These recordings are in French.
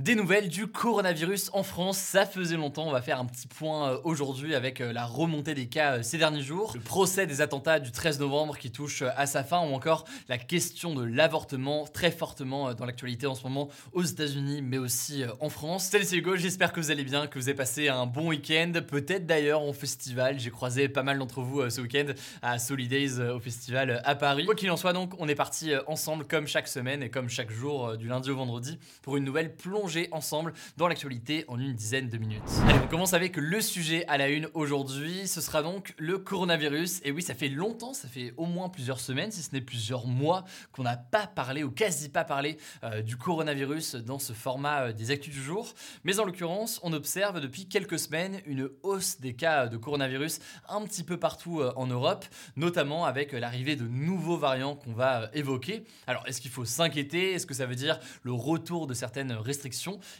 Des nouvelles du coronavirus en France, ça faisait longtemps, on va faire un petit point euh, aujourd'hui avec euh, la remontée des cas euh, ces derniers jours, le procès des attentats du 13 novembre qui touche à sa fin ou encore la question de l'avortement très fortement dans l'actualité en ce moment aux États-Unis mais aussi en France. Salut c'est Hugo, j'espère que vous allez bien, que vous avez passé un bon week-end, peut-être d'ailleurs en festival, j'ai croisé pas mal d'entre vous ce week-end à Solidays au festival à Paris. Quoi qu'il en soit donc, on est parti ensemble comme chaque semaine et comme chaque jour du lundi au vendredi pour une nouvelle ensemble dans l'actualité en une dizaine de minutes. Allez, on commence avec le sujet à la une aujourd'hui. Ce sera donc le coronavirus. Et oui, ça fait longtemps, ça fait au moins plusieurs semaines, si ce n'est plusieurs mois, qu'on n'a pas parlé ou quasi pas parlé euh, du coronavirus dans ce format euh, des actus du jour. Mais en l'occurrence, on observe depuis quelques semaines une hausse des cas de coronavirus un petit peu partout euh, en Europe, notamment avec l'arrivée de nouveaux variants qu'on va évoquer. Alors, est-ce qu'il faut s'inquiéter? Est-ce que ça veut dire le retour de certaines restrictions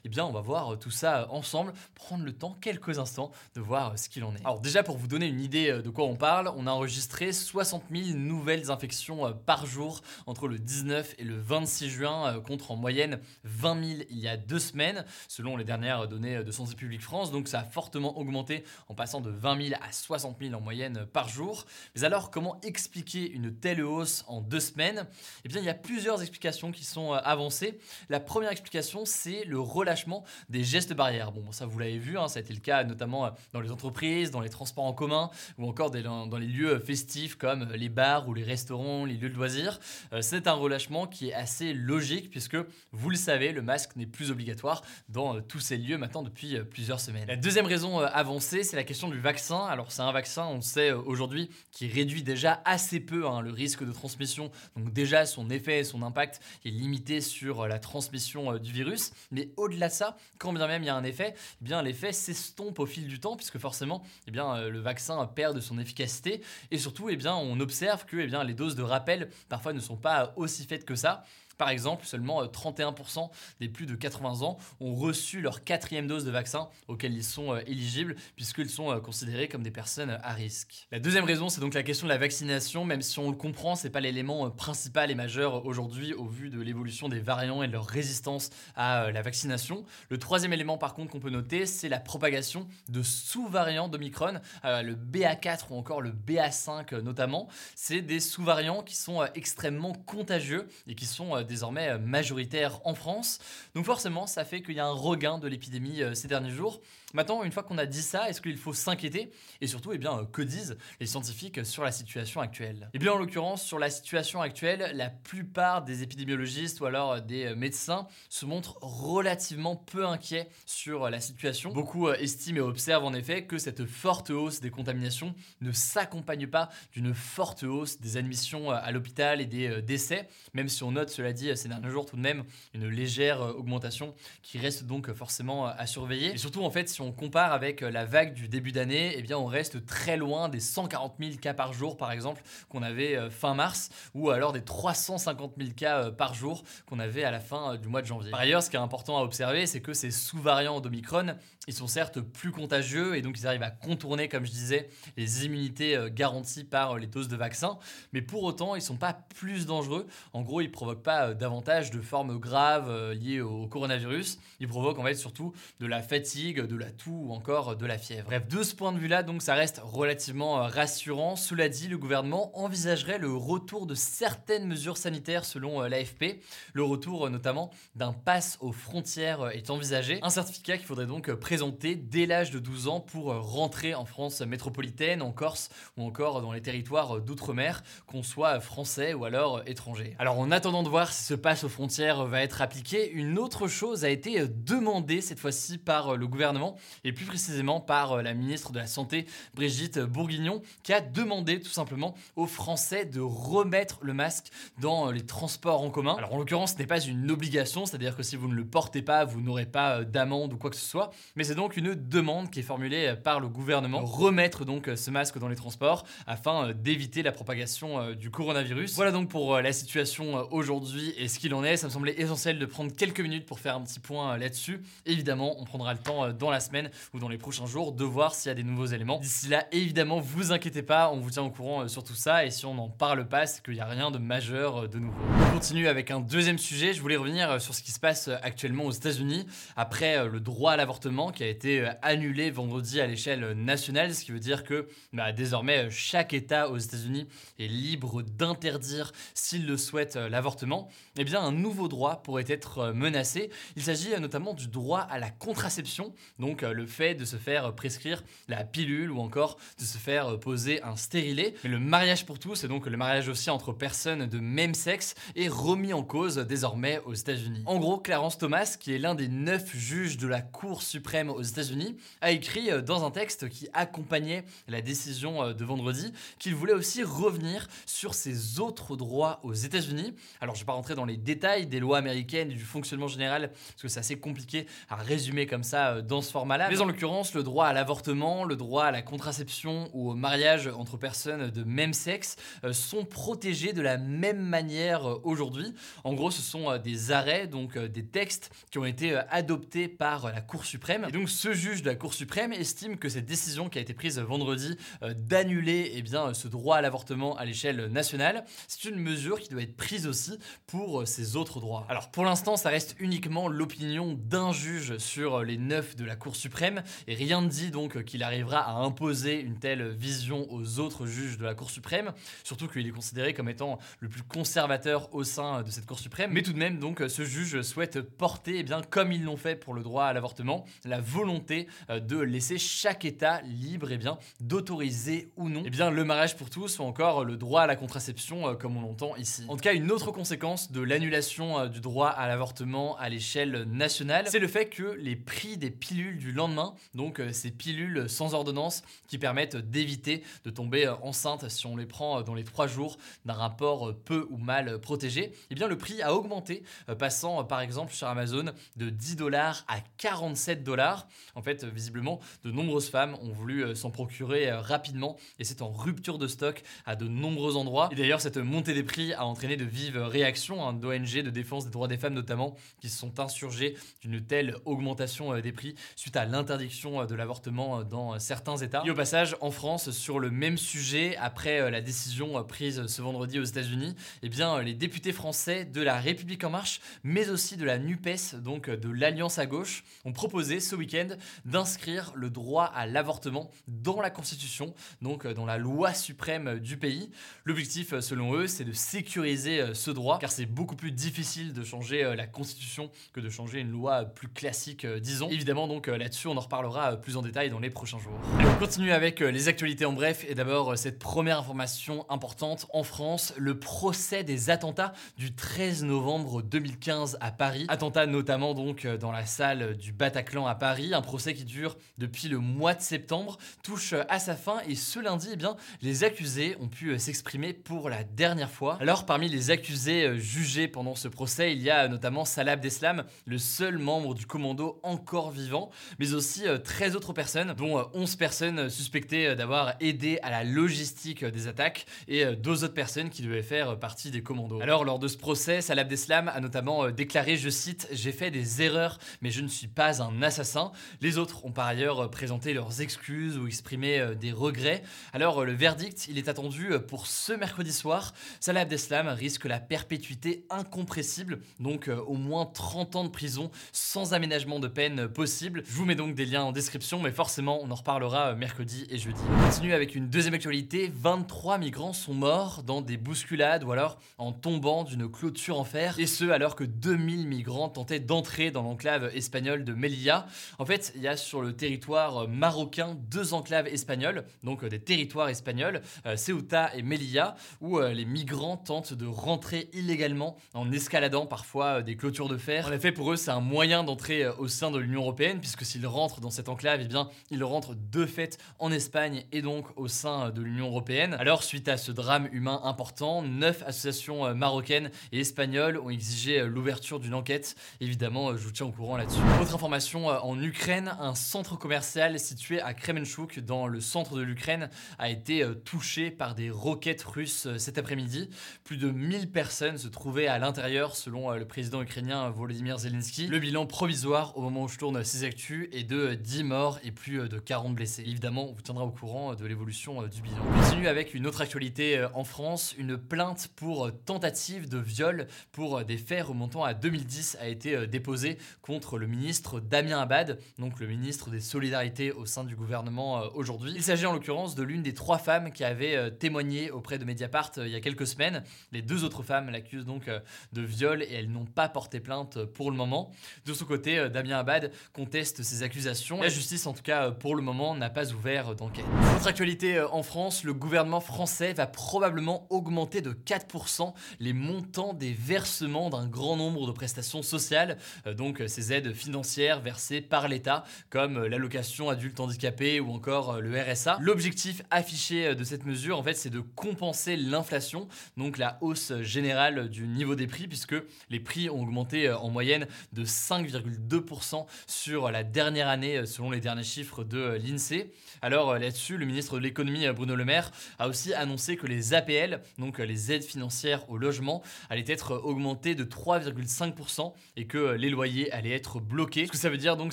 eh bien on va voir euh, tout ça euh, ensemble, prendre le temps, quelques instants, de voir euh, ce qu'il en est. Alors déjà pour vous donner une idée de quoi on parle, on a enregistré 60 000 nouvelles infections par jour entre le 19 et le 26 juin, contre en moyenne 20 000 il y a deux semaines, selon les dernières données de Santé publique France. Donc ça a fortement augmenté en passant de 20 000 à 60 000 en moyenne par jour. Mais alors comment expliquer une telle hausse en deux semaines? Eh bien il y a plusieurs explications qui sont avancées. La première explication c'est le relâchement des gestes barrières. Bon, ça vous l'avez vu, hein, ça a été le cas notamment euh, dans les entreprises, dans les transports en commun ou encore dans les lieux festifs comme les bars ou les restaurants, les lieux de loisirs. Euh, c'est un relâchement qui est assez logique puisque vous le savez, le masque n'est plus obligatoire dans euh, tous ces lieux maintenant depuis plusieurs semaines. La deuxième raison avancée, c'est la question du vaccin. Alors c'est un vaccin, on sait aujourd'hui, qui réduit déjà assez peu hein, le risque de transmission. Donc déjà son effet et son impact est limité sur la transmission du virus. Mais au-delà de ça, quand bien même il y a un effet, eh bien l'effet s'estompe au fil du temps puisque forcément, eh bien euh, le vaccin perd de son efficacité et surtout, eh bien on observe que eh bien les doses de rappel parfois ne sont pas aussi faites que ça. Par exemple, seulement 31% euh, des plus de 80 ans ont reçu leur quatrième dose de vaccin auquel ils sont euh, éligibles puisqu'ils sont euh, considérés comme des personnes à risque. La deuxième raison, c'est donc la question de la vaccination, même si on le comprend, c'est pas l'élément principal et majeur aujourd'hui au vu de l'évolution des variants et de leur résistance à la vaccination. Le troisième élément par contre qu'on peut noter, c'est la propagation de sous-variants d'Omicron, le BA4 ou encore le BA5 notamment. C'est des sous-variants qui sont extrêmement contagieux et qui sont désormais euh, majoritaire en France. Donc forcément, ça fait qu'il y a un regain de l'épidémie euh, ces derniers jours. Maintenant, une fois qu'on a dit ça, est-ce qu'il faut s'inquiéter Et surtout, eh bien, euh, que disent les scientifiques sur la situation actuelle? Eh bien, en l'occurrence, sur la situation actuelle, la plupart des épidémiologistes ou alors des médecins se montrent relativement peu inquiets sur la situation. Beaucoup estiment et observent en effet que cette forte hausse des contaminations ne s'accompagne pas d'une forte hausse des admissions à l'hôpital et des décès, même si on note, cela dit, ces derniers jours tout de même une légère euh, augmentation qui reste donc forcément euh, à surveiller. Et surtout en fait on compare avec euh, la vague du début d'année, eh bien on reste très loin des 140 000 cas par jour par exemple qu'on avait fin mars ou alors des 350 000 cas par jour qu'on avait à la fin du mois de janvier. Par ailleurs ce qui est important à observer c'est que ces sous-variants d'Omicron ils sont certes plus contagieux et donc ils arrivent à contourner comme je disais les immunités garanties par les doses de vaccin mais pour autant ils sont pas plus dangereux. En gros ils provoquent pas euh, davantage de formes graves euh, liées au coronavirus. Il provoque en fait surtout de la fatigue, de la toux ou encore de la fièvre. Bref, de ce point de vue-là, donc ça reste relativement euh, rassurant. Cela dit, le gouvernement envisagerait le retour de certaines mesures sanitaires selon l'AFP. Le retour notamment d'un pass aux frontières est envisagé. Un certificat qu'il faudrait donc présenter dès l'âge de 12 ans pour rentrer en France métropolitaine, en Corse ou encore dans les territoires d'outre-mer, qu'on soit français ou alors étranger. Alors en attendant de voir si ce passe aux frontières va être appliqué, une autre chose a été demandée cette fois-ci par le gouvernement et plus précisément par la ministre de la Santé, Brigitte Bourguignon, qui a demandé tout simplement aux Français de remettre le masque dans les transports en commun. Alors en l'occurrence, ce n'est pas une obligation, c'est-à-dire que si vous ne le portez pas, vous n'aurez pas d'amende ou quoi que ce soit, mais c'est donc une demande qui est formulée par le gouvernement, remettre donc ce masque dans les transports afin d'éviter la propagation du coronavirus. Voilà donc pour la situation aujourd'hui et ce qu'il en est. Ça me semblait essentiel de prendre quelques minutes pour faire un petit point là-dessus. Évidemment, on prendra le temps dans la semaine ou dans les prochains jours de voir s'il y a des nouveaux éléments. D'ici là, évidemment, vous inquiétez pas, on vous tient au courant sur tout ça et si on n'en parle pas, c'est qu'il n'y a rien de majeur de nouveau. On continue avec un deuxième sujet. Je voulais revenir sur ce qui se passe actuellement aux États-Unis après le droit à l'avortement qui a été annulé vendredi à l'échelle nationale, ce qui veut dire que bah, désormais chaque État aux États-Unis est libre d'interdire, s'il le souhaite, l'avortement. Eh bien, un nouveau droit pourrait être menacé. Il s'agit notamment du droit à la contraception, donc le fait de se faire prescrire la pilule ou encore de se faire poser un stérilet. Mais le mariage pour tous, et donc le mariage aussi entre personnes de même sexe, est remis en cause désormais aux États-Unis. En gros, Clarence Thomas, qui est l'un des neuf juges de la Cour suprême aux États-Unis, a écrit dans un texte qui accompagnait la décision de vendredi qu'il voulait aussi revenir sur ses autres droits aux États-Unis. Alors, je ne vais pas rentrer dans les détails des lois américaines et du fonctionnement général, parce que c'est assez compliqué à résumer comme ça dans ce Mais en l'occurrence, le droit à l'avortement, le droit à la contraception ou au mariage entre personnes de même sexe sont protégés de la même manière aujourd'hui. En gros, ce sont des arrêts, donc des textes qui ont été adoptés par la Cour suprême. Et donc, ce juge de la Cour suprême estime que cette décision qui a été prise vendredi d'annuler eh ce droit à l'avortement à l'échelle nationale, c'est une mesure qui doit être prise aussi pour ces autres droits. Alors, pour l'instant, ça reste uniquement l'opinion d'un juge sur les neuf de la Cour suprême et rien ne dit donc qu'il arrivera à imposer une telle vision aux autres juges de la Cour suprême, surtout qu'il est considéré comme étant le plus conservateur au sein de cette Cour suprême. Mais tout de même, donc, ce juge souhaite porter, eh bien, comme ils l'ont fait pour le droit à l'avortement, la volonté de laisser chaque État libre, eh bien, d'autoriser ou non, eh bien, le mariage pour tous ou encore le droit à la contraception, comme on l'entend ici. En tout cas, une autre conséquence de l'annulation du droit à l'avortement à l'échelle nationale, c'est le fait que les prix des pilules du lendemain, donc ces pilules sans ordonnance qui permettent d'éviter de tomber enceinte si on les prend dans les trois jours d'un rapport peu ou mal protégé, eh bien le prix a augmenté, passant par exemple sur Amazon de 10 dollars à 47 dollars. En fait, visiblement, de nombreuses femmes ont voulu s'en procurer rapidement et c'est en rupture de stock à de nombreux endroits. Et d'ailleurs, cette montée des prix a entraîné de vives réactions hein, d'ONG de défense des droits des femmes notamment qui se sont insurgés d'une telle augmentation des prix à l'interdiction de l'avortement dans certains États. Et au passage, en France, sur le même sujet, après la décision prise ce vendredi aux États-Unis, eh bien, les députés français de la République en marche, mais aussi de la NUPES, donc de l'Alliance à gauche, ont proposé ce week-end d'inscrire le droit à l'avortement dans la Constitution, donc dans la loi suprême du pays. L'objectif, selon eux, c'est de sécuriser ce droit, car c'est beaucoup plus difficile de changer la Constitution que de changer une loi plus classique, disons. Évidemment, donc là-dessus, on en reparlera plus en détail dans les prochains jours. On continue avec les actualités en bref, et d'abord cette première information importante en France, le procès des attentats du 13 novembre 2015 à Paris. Attentats notamment donc dans la salle du Bataclan à Paris, un procès qui dure depuis le mois de septembre, touche à sa fin et ce lundi, eh bien, les accusés ont pu s'exprimer pour la dernière fois. Alors parmi les accusés jugés pendant ce procès, il y a notamment Salah Abdeslam, le seul membre du commando encore vivant, mais aussi 13 autres personnes, dont 11 personnes suspectées d'avoir aidé à la logistique des attaques et deux autres personnes qui devaient faire partie des commandos. Alors lors de ce procès, Salah Abdeslam a notamment déclaré, je cite, j'ai fait des erreurs, mais je ne suis pas un assassin. Les autres ont par ailleurs présenté leurs excuses ou exprimé des regrets. Alors le verdict, il est attendu pour ce mercredi soir. Salah Abdeslam risque la perpétuité incompressible, donc au moins 30 ans de prison sans aménagement de peine possible. Vous mets donc des liens en description, mais forcément on en reparlera mercredi et jeudi. On continue avec une deuxième actualité, 23 migrants sont morts dans des bousculades ou alors en tombant d'une clôture en fer, et ce alors que 2000 migrants tentaient d'entrer dans l'enclave espagnole de Melilla. En fait, il y a sur le territoire marocain deux enclaves espagnoles, donc des territoires espagnols, Ceuta et Melilla, où les migrants tentent de rentrer illégalement illégalement en escaladant parfois des clôtures de fer. En effet, pour eux, c'est un moyen d'entrer au sein de l'Union européenne, puisque s'ils rentrent dans cette enclave, eh bien, ils rentrent de fait en Espagne et donc au sein de l'Union européenne. Alors, suite à ce drame humain important, neuf associations marocaines et espagnoles ont exigé l'ouverture d'une enquête. Évidemment, je vous tiens au courant là-dessus. Autre information, en Ukraine, un centre commercial situé à Kremenchuk, dans le centre de l'Ukraine, a été touché par des roquettes russes cet après-midi. Plus de 1000 personnes se trouvaient à l'intérieur, selon le président ukrainien Volodymyr Zelensky. Le bilan provisoire au moment où je tourne ces actus est de 10 morts et plus de 40 blessés. Évidemment, on vous tiendra au courant de l'évolution du bilan. On continue avec une autre actualité en France. Une plainte pour tentative de viol pour des faits remontant à 2010 a été déposée contre le ministre Damien Abad, donc le ministre des Solidarités au sein du gouvernement aujourd'hui. Il s'agit en l'occurrence de l'une des trois femmes qui avait témoigné auprès de Mediapart il y a quelques semaines. Les deux autres femmes l'accusent donc de viol et elles n'ont pas porté plainte pour le moment. De son côté, Damien Abad conteste ces accusations. La justice, en tout cas pour le moment, n'a pas ouvert d'enquête. Autre actualité en France, le gouvernement français va probablement augmenter de 4% les montants des versements d'un grand nombre de prestations sociales, donc ces aides financières versées par l'État, comme l'allocation adulte handicapé ou encore le RSA. L'objectif affiché de cette mesure, en fait, c'est de compenser l'inflation, donc la hausse générale du niveau des prix, puisque les prix ont augmenté en moyenne de 5,2% sur la dernière année, selon les derniers chiffres de l'INSEE. Alors là-dessus, le ministre de l'économie, Bruno Le Maire, a aussi annoncé que les APL, donc les aides financières au logement, allaient être augmentées de 3,5% et que les loyers allaient être bloqués. Ce que ça veut dire donc,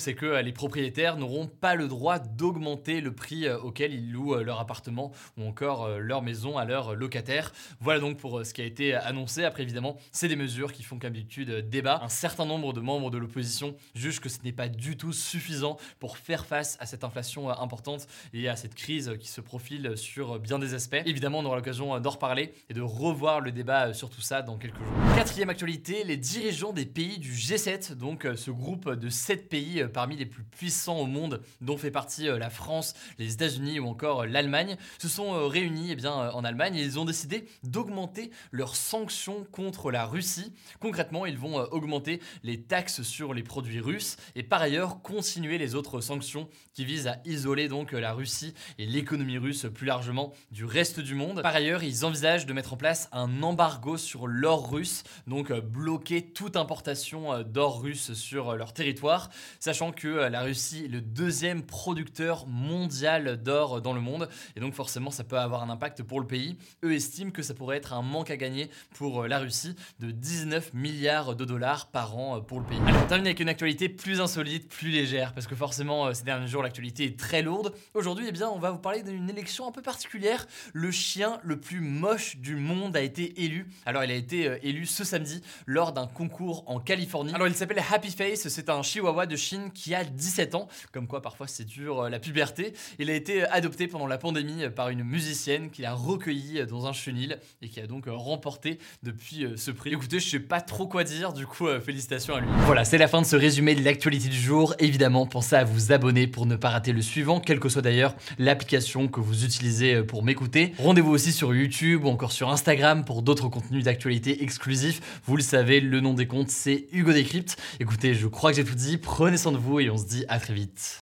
c'est que les propriétaires n'auront pas le droit d'augmenter le prix auquel ils louent leur appartement ou encore leur maison à leurs locataires. Voilà donc pour ce qui a été annoncé. Après, évidemment, c'est des mesures qui font comme d'habitude débat. Un certain nombre de membres de l'opposition jugent que ce n'est pas du tout suffisant pour faire face à cette inflation importante et à cette crise qui se profile sur bien des aspects. Évidemment, on aura l'occasion d'en reparler et de revoir le débat sur tout ça dans quelques jours. Quatrième actualité, les dirigeants des pays du G7, donc ce groupe de 7 pays parmi les plus puissants au monde, dont fait partie la France, les États-Unis ou encore l'Allemagne, se sont réunis eh bien, en Allemagne et ils ont décidé d'augmenter leurs sanctions contre la Russie. Concrètement, ils vont augmenter les taxes sur les produits russes et par ailleurs continuer les autres sanctions qui visent à isoler donc la Russie et l'économie russe plus largement du reste du monde. Par ailleurs, ils envisagent de mettre en place un embargo sur l'or russe, donc bloquer toute importation d'or russe sur leur territoire, sachant que la Russie est le deuxième producteur mondial d'or dans le monde et donc forcément ça peut avoir un impact pour le pays. Eux estiment que ça pourrait être un manque à gagner pour la Russie de 19 milliards de dollars par an pour le pays. Allez, on termine avec une actualité plus insolite, plus légère, parce que forcément ces derniers jours l'actualité est très lourde. Aujourd'hui, eh bien, on va vous parler d'une élection un peu particulière. Le chien le plus moche du monde a été élu. Alors, il a été élu ce samedi lors d'un concours en Californie. Alors, il s'appelle Happy Face, c'est un chihuahua de Chine qui a 17 ans, comme quoi parfois c'est dur la puberté. Il a été adopté pendant la pandémie par une musicienne qui l'a recueilli dans un chenil et qui a donc remporté depuis ce prix. Écoutez, je sais pas trop quoi dire, du coup, félicitations à lui. Voilà, c'est la fin de ce résumé de l'actualité du jour. Évidemment, pensez à vous abonner pour ne pas rater le suivant, quelle que soit d'ailleurs l'application que vous utilisez pour m'écouter. Rendez-vous aussi sur YouTube ou encore sur Instagram pour d'autres contenus d'actualité exclusifs. Vous le savez, le nom des comptes, c'est Hugo Décrypte. Écoutez, je crois que j'ai tout dit. Prenez soin de vous et on se dit à très vite.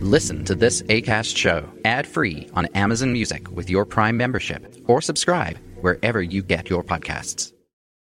Listen to this ACAST show ad-free on Amazon Music with your Prime membership or subscribe wherever you get your podcasts.